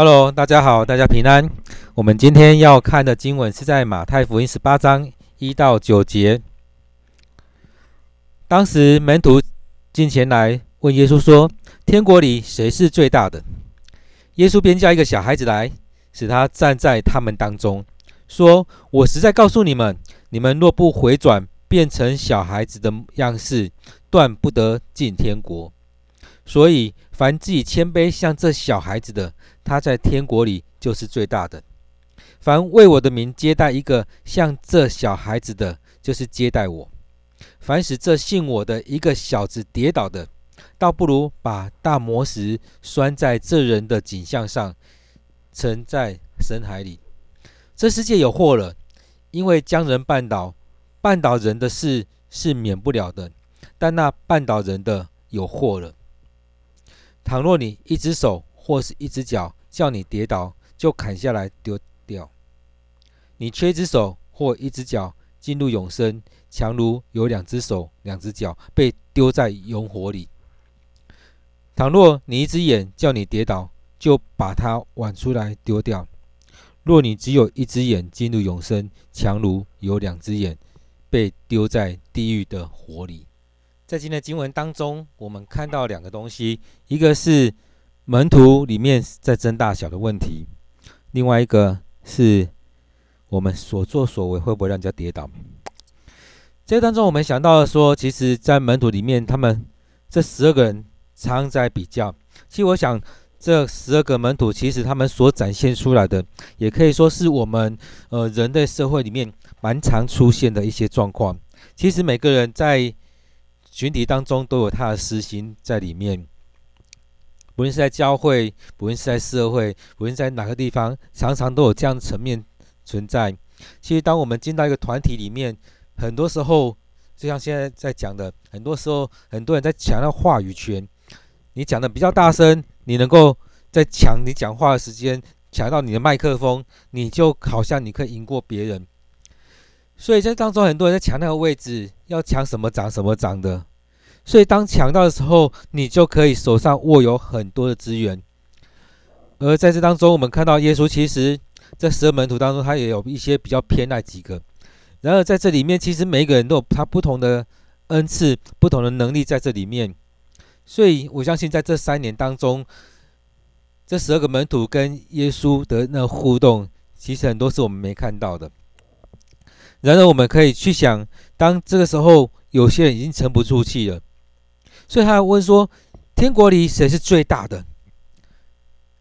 Hello，大家好，大家平安。我们今天要看的经文是在马太福音十八章一到九节。当时门徒进前来问耶稣说：“天国里谁是最大的？”耶稣便叫一个小孩子来，使他站在他们当中，说：“我实在告诉你们，你们若不回转，变成小孩子的样式，断不得进天国。”所以，凡自己谦卑像这小孩子的，他在天国里就是最大的；凡为我的名接待一个像这小孩子的，就是接待我；凡使这信我的一个小子跌倒的，倒不如把大磨石拴在这人的颈项上，沉在深海里。这世界有祸了，因为将人绊倒，绊倒人的事是免不了的，但那绊倒人的有祸了。倘若你一只手或是一只脚叫你跌倒，就砍下来丢掉。你缺一只手或一只脚进入永生，强如有两只手两只脚被丢在永火里。倘若你一只眼叫你跌倒，就把它剜出来丢掉。若你只有一只眼进入永生，强如有两只眼被丢在地狱的火里。在今天的经文当中，我们看到两个东西，一个是门徒里面在争大小的问题，另外一个是我们所作所为会不会让人家跌倒。这当中，我们想到说，其实，在门徒里面，他们这十二个人常在比较。其实，我想这十二个门徒，其实他们所展现出来的，也可以说是我们呃人类社会里面蛮常出现的一些状况。其实，每个人在群体当中都有他的私心在里面，不论是在教会，不论是在社会，不论在哪个地方，常常都有这样的层面存在。其实，当我们进到一个团体里面，很多时候，就像现在在讲的，很多时候，很多人在抢那话语权。你讲的比较大声，你能够在抢你讲话的时间，抢到你的麦克风，你就好像你可以赢过别人。所以在当中，很多人在抢那个位置，要抢什么长什么长的。所以，当抢到的时候，你就可以手上握有很多的资源。而在这当中，我们看到耶稣其实，在十二门徒当中，他也有一些比较偏爱几个。然而，在这里面，其实每一个人都有他不同的恩赐、不同的能力在这里面。所以我相信，在这三年当中，这十二个门徒跟耶稣的那互动，其实很多是我们没看到的。然而，我们可以去想，当这个时候，有些人已经沉不住气了。所以他问说：“天国里谁是最大的？”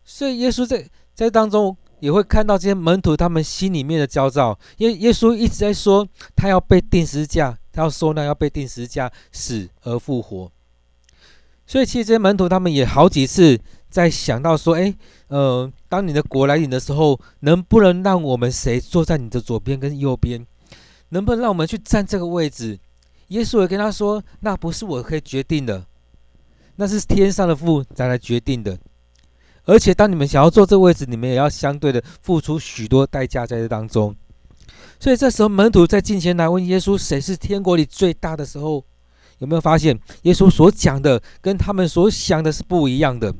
所以耶稣在在当中也会看到这些门徒他们心里面的焦躁，因为耶稣一直在说他要被钉十字架，他要受难，要被钉十字架，死而复活。所以其实这些门徒他们也好几次在想到说：“诶，呃，当你的国来临的时候，能不能让我们谁坐在你的左边跟右边？能不能让我们去占这个位置？”耶稣也跟他说：“那不是我可以决定的，那是天上的父再来决定的。而且，当你们想要坐这位置，你们也要相对的付出许多代价在这当中。所以，这时候门徒在近前来问耶稣：谁是天国里最大的时候，有没有发现耶稣所讲的跟他们所想的是不一样的？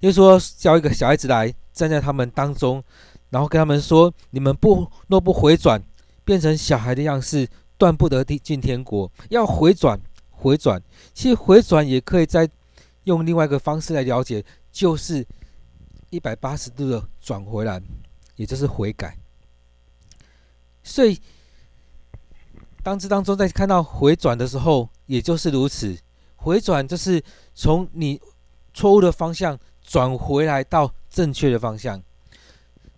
耶稣说叫一个小孩子来站在他们当中，然后跟他们说：你们不若不回转，变成小孩的样式。”断不得进天国，要回转，回转。其实回转也可以再用另外一个方式来了解，就是一百八十度的转回来，也就是悔改。所以，当这当中在看到回转的时候，也就是如此。回转就是从你错误的方向转回来到正确的方向。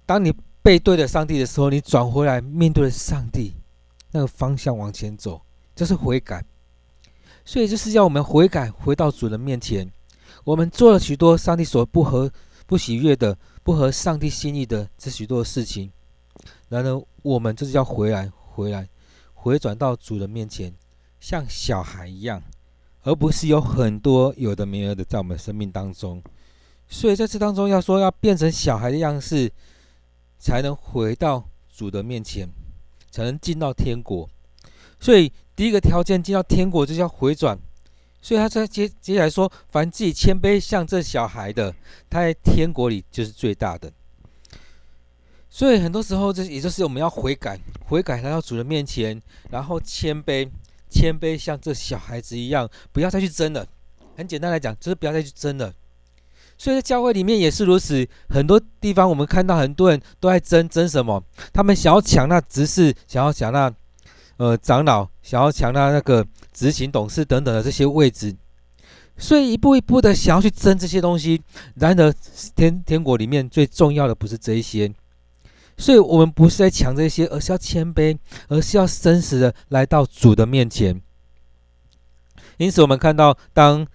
当你背对着上帝的时候，你转回来面对上帝。那个方向往前走，这是悔改。所以，就是要我们悔改，回到主人面前。我们做了许多上帝所不合、不喜悦的、不合上帝心意的这许多事情。然而，我们就是要回来，回来，回转到主人面前，像小孩一样，而不是有很多有的没有的在我们生命当中。所以，在这当中要说要变成小孩的样式，才能回到主的面前。才能进到天国，所以第一个条件进到天国就是要回转，所以他在接接下来说：“凡自己谦卑像这小孩的，他在天国里就是最大的。”所以很多时候，这也就是我们要悔改，悔改来到主人面前，然后谦卑，谦卑像这小孩子一样，不要再去争了。很简单来讲，就是不要再去争了。所以在教会里面也是如此，很多地方我们看到很多人都在争争什么？他们想要抢那执事，想要抢那呃长老，想要抢那那个执行董事等等的这些位置，所以一步一步的想要去争这些东西。然而天天国里面最重要的不是这一些，所以我们不是在抢这些，而是要谦卑，而是要真实的来到主的面前。因此，我们看到当。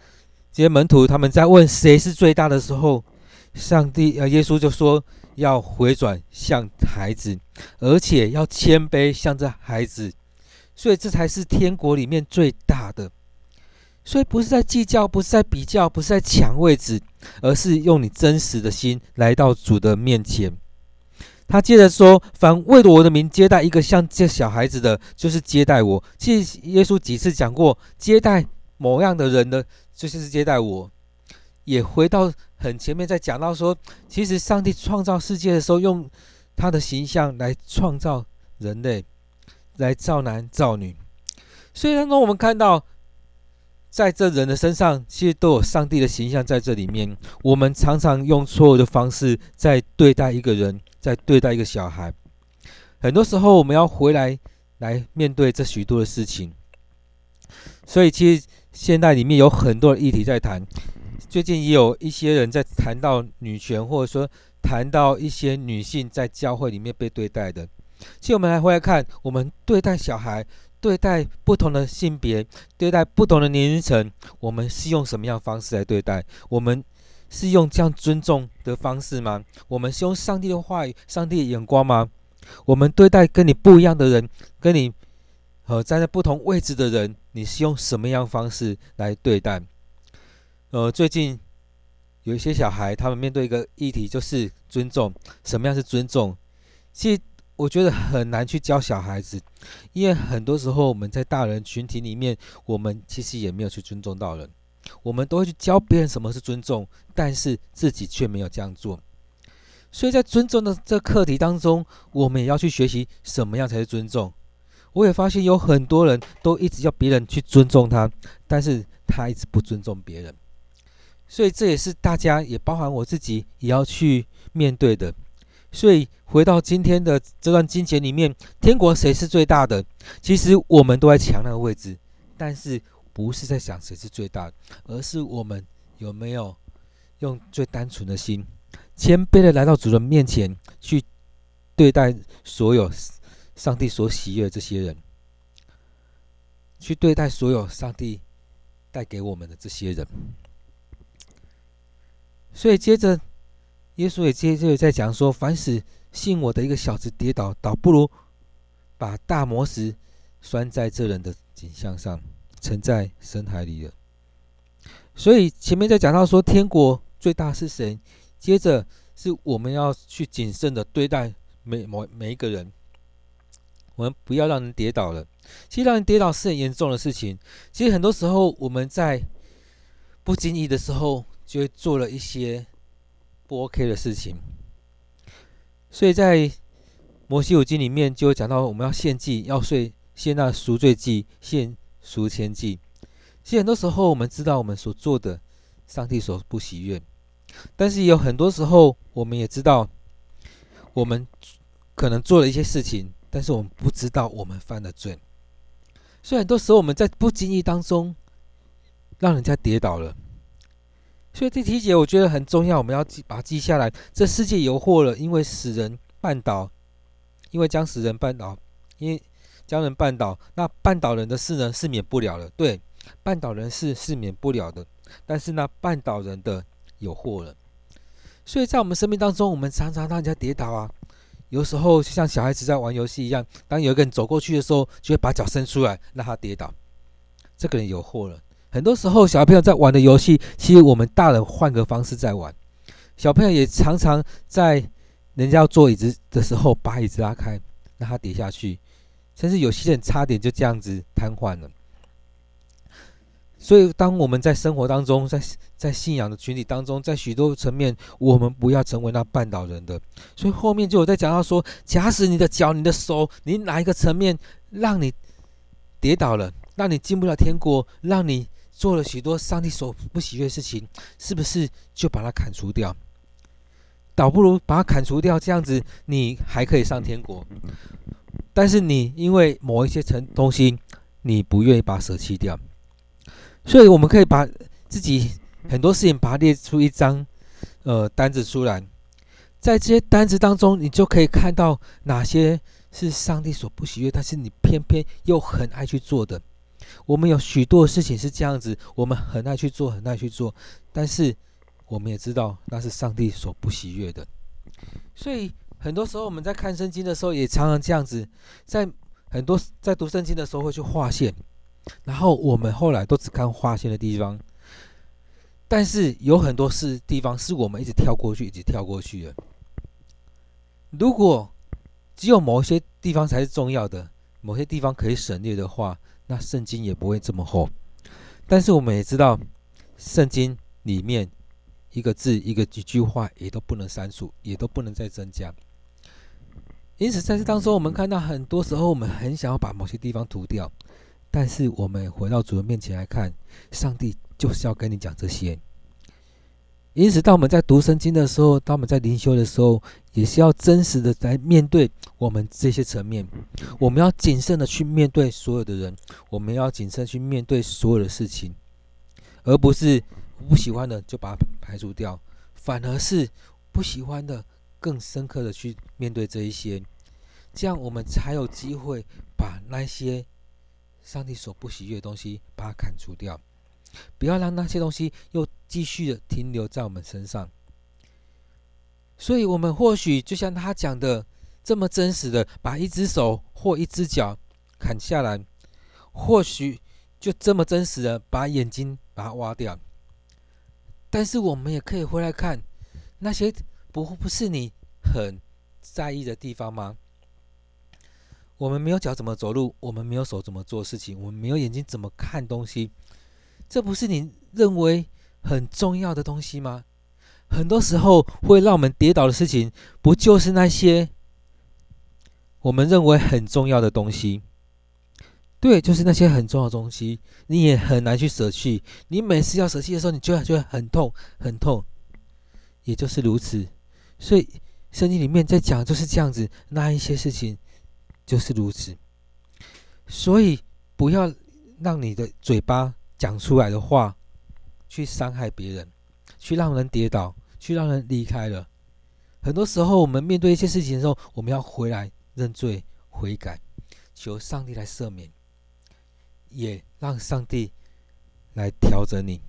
这些门徒他们在问谁是最大的时候，上帝呃，耶稣就说要回转像孩子，而且要谦卑像这孩子，所以这才是天国里面最大的。所以不是在计较，不是在比较，不是在抢位置，而是用你真实的心来到主的面前。他接着说：“凡为了我的名接待一个像这小孩子的，就是接待我。”其实耶稣几次讲过接待某样的人呢。就是接待我，也回到很前面，在讲到说，其实上帝创造世界的时候，用他的形象来创造人类，来造男造女。所以当中我们看到，在这人的身上，其实都有上帝的形象在这里面。我们常常用错误的方式在对待一个人，在对待一个小孩。很多时候，我们要回来来面对这许多的事情。所以，其实。现代里面有很多的议题在谈，最近也有一些人在谈到女权，或者说谈到一些女性在教会里面被对待的。其实我们来回来看，我们对待小孩、对待不同的性别、对待不同的年龄层，我们是用什么样方式来对待？我们是用这样尊重的方式吗？我们是用上帝的话语、上帝的眼光吗？我们对待跟你不一样的人，跟你。呃，站在不同位置的人，你是用什么样方式来对待？呃，最近有一些小孩，他们面对一个议题，就是尊重。什么样是尊重？其实我觉得很难去教小孩子，因为很多时候我们在大人群体里面，我们其实也没有去尊重到人。我们都会去教别人什么是尊重，但是自己却没有这样做。所以在尊重的这课题当中，我们也要去学习什么样才是尊重。我也发现有很多人都一直要别人去尊重他，但是他一直不尊重别人，所以这也是大家也包含我自己也要去面对的。所以回到今天的这段经节里面，天国谁是最大的？其实我们都在抢那个位置，但是不是在想谁是最大的，而是我们有没有用最单纯的心，谦卑的来到主人面前去对待所有。上帝所喜悦这些人，去对待所有上帝带给我们的这些人。所以接着，耶稣也接着在讲说：凡使信我的一个小子跌倒，倒不如把大磨石拴在这人的颈项上，沉在深海里了。所以前面在讲到说，天国最大是谁？接着是我们要去谨慎的对待每某每一个人。我们不要让人跌倒了。其实让人跌倒是很严重的事情。其实很多时候我们在不经意的时候就会做了一些不 OK 的事情。所以在摩西五经里面就会讲到，我们要献祭，要睡献那赎罪祭，献赎愆祭。其实很多时候我们知道我们所做的，上帝所不喜悦。但是有很多时候我们也知道，我们可能做了一些事情。但是我们不知道我们犯了罪，所以很多时候我们在不经意当中让人家跌倒了。所以这题节我觉得很重要，我们要记把它记下来。这世界有祸了，因为使人绊倒，因为将使人绊倒，因为将人绊倒，那绊倒人的事呢是免不了的。对，绊倒人是是免不了的，但是那绊倒人的有祸了。所以在我们生命当中，我们常常让人家跌倒啊。有时候像小孩子在玩游戏一样，当有一个人走过去的时候，就会把脚伸出来让他跌倒。这个人有祸了。很多时候，小朋友在玩的游戏，其实我们大人换个方式在玩。小朋友也常常在人家要坐椅子的时候，把椅子拉开，让他跌下去，甚至有些人差点就这样子瘫痪了。所以，当我们在生活当中，在在信仰的群体当中，在许多层面，我们不要成为那绊倒人的。所以后面就有在讲到说，假使你的脚、你的手，你哪一个层面让你跌倒了，让你进不了天国，让你做了许多上帝所不喜悦的事情，是不是就把它砍除掉？倒不如把它砍除掉，这样子你还可以上天国。但是你因为某一些层东西，你不愿意把舍弃掉。所以我们可以把自己很多事情把它列出一张呃单子出来，在这些单子当中，你就可以看到哪些是上帝所不喜悦，但是你偏偏又很爱去做的。我们有许多事情是这样子，我们很爱去做，很爱去做，但是我们也知道那是上帝所不喜悦的。所以很多时候我们在看圣经的时候，也常常这样子，在很多在读圣经的时候会去划线。然后我们后来都只看划线的地方，但是有很多是地方是我们一直跳过去，一直跳过去的。如果只有某一些地方才是重要的，某些地方可以省略的话，那圣经也不会这么厚。但是我们也知道，圣经里面一个字、一个几句话也都不能删除，也都不能再增加。因此，在这当中，我们看到很多时候，我们很想要把某些地方涂掉。但是我们回到主人面前来看，上帝就是要跟你讲这些。因此，当我们在读圣经的时候，当我们在灵修的时候，也是要真实的来面对我们这些层面。我们要谨慎的去面对所有的人，我们要谨慎去面对所有的事情，而不是不喜欢的就把它排除掉，反而是不喜欢的更深刻的去面对这一些。这样我们才有机会把那些。上帝所不喜悦的东西，把它砍除掉，不要让那些东西又继续的停留在我们身上。所以，我们或许就像他讲的这么真实的，把一只手或一只脚砍下来，或许就这么真实的把眼睛把它挖掉。但是，我们也可以回来看那些不不是你很在意的地方吗？我们没有脚怎么走路？我们没有手怎么做事情？我们没有眼睛怎么看东西？这不是你认为很重要的东西吗？很多时候会让我们跌倒的事情，不就是那些我们认为很重要的东西？对，就是那些很重要的东西，你也很难去舍弃。你每次要舍弃的时候，你就会觉得很痛，很痛。也就是如此，所以圣经里面在讲就是这样子，那一些事情。就是如此，所以不要让你的嘴巴讲出来的话去伤害别人，去让人跌倒，去让人离开了。很多时候，我们面对一些事情的时候，我们要回来认罪悔改，求上帝来赦免，也让上帝来调整你。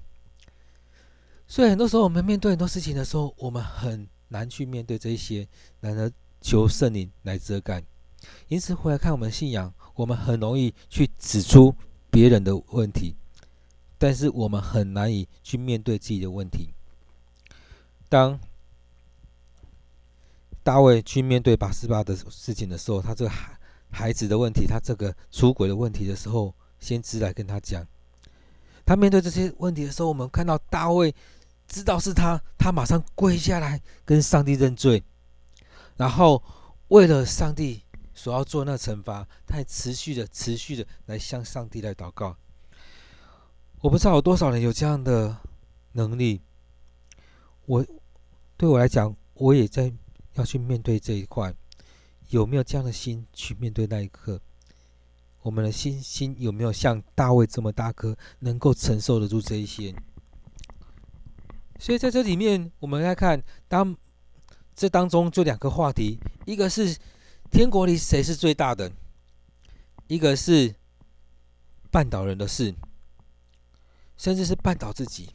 所以，很多时候我们面对很多事情的时候，我们很难去面对这些，难得求圣灵来遮盖。因此，回来看我们信仰，我们很容易去指出别人的问题，但是我们很难以去面对自己的问题。当大卫去面对拔示巴的事情的时候，他这个孩孩子的问题，他这个出轨的问题的时候，先知来跟他讲。他面对这些问题的时候，我们看到大卫知道是他，他马上跪下来跟上帝认罪，然后为了上帝。所要做那惩罚，他还持续的、持续的来向上帝来祷告。我不知道有多少人有这样的能力。我对我来讲，我也在要去面对这一块。有没有这样的心去面对那一刻？我们的心心有没有像大卫这么大颗，能够承受得住这一些？所以在这里面，我们来看，当这当中就两个话题，一个是。天国里谁是最大的？一个是绊倒人的事，甚至是绊倒自己。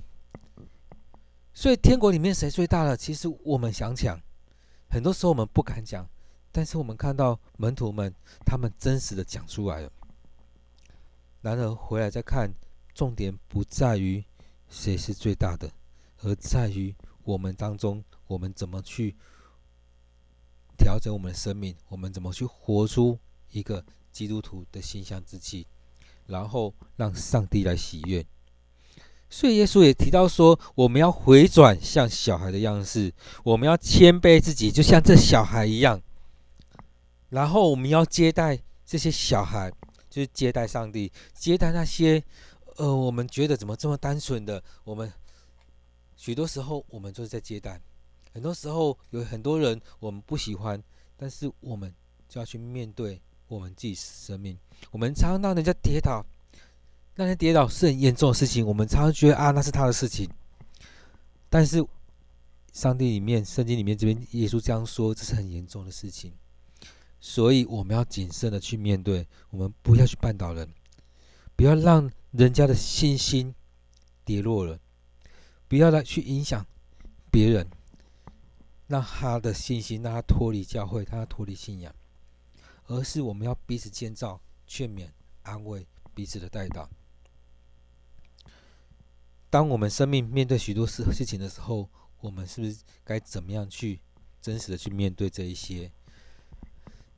所以天国里面谁最大的？其实我们想讲，很多时候我们不敢讲，但是我们看到门徒们他们真实的讲出来了。然而回来再看，重点不在于谁是最大的，而在于我们当中我们怎么去。调整我们的生命，我们怎么去活出一个基督徒的形象之气，然后让上帝来喜悦。所以耶稣也提到说，我们要回转像小孩的样式，我们要谦卑自己，就像这小孩一样。然后我们要接待这些小孩，就是接待上帝，接待那些呃，我们觉得怎么这么单纯的，我们许多时候我们就是在接待。很多时候有很多人我们不喜欢，但是我们就要去面对我们自己生命。我们常常让人家跌倒。那天跌倒是很严重的事情，我们常常觉得啊，那是他的事情。但是，上帝里面、圣经里面这边，耶稣这样说，这是很严重的事情。所以我们要谨慎的去面对，我们不要去绊倒人，不要让人家的信心跌落了，不要来去影响别人，让他的信心让他脱离教会，让他脱离信仰，而是我们要彼此建造、劝勉、安慰彼此的代祷。当我们生命面对许多事事情的时候，我们是不是该怎么样去真实的去面对这一些？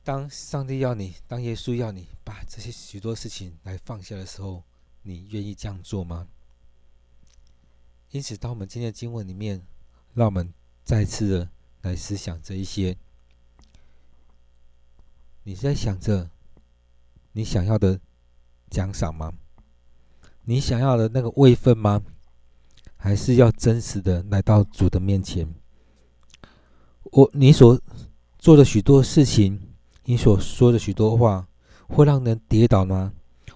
当上帝要你，当耶稣要你把这些许多事情来放下的时候，你愿意这样做吗？因此，当我们今天的经文里面，让我们再次的来思想这一些。你在想着你想要的奖赏吗？你想要的那个位分吗？还是要真实的来到主的面前。我你所做的许多事情，你所说的许多话，会让人跌倒吗？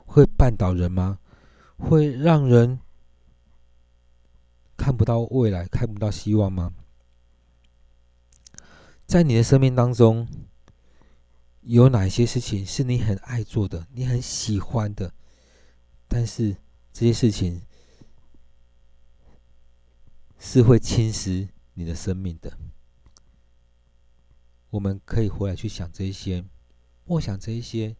会绊倒人吗？会让人看不到未来，看不到希望吗？在你的生命当中，有哪些事情是你很爱做的，你很喜欢的？但是这些事情。是会侵蚀你的生命的。我们可以回来去想这一些，默想这一些，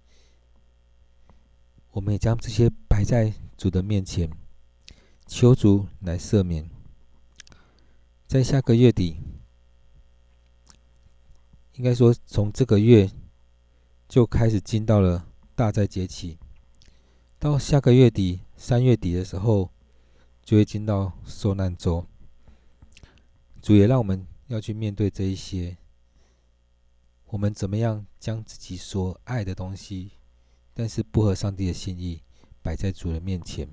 我们也将这些摆在主的面前，求主来赦免。在下个月底，应该说从这个月就开始进到了大灾节期，到下个月底三月底的时候，就会进到受难周。主也让我们要去面对这一些，我们怎么样将自己所爱的东西，但是不合上帝的心意，摆在主人面前，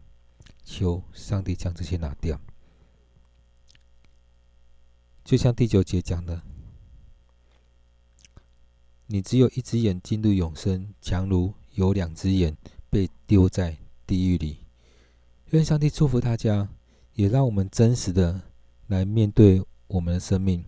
求上帝将这些拿掉。就像第九节讲的，你只有一只眼进入永生，强如有两只眼被丢在地狱里。愿上帝祝福大家，也让我们真实的来面对。我们的生命。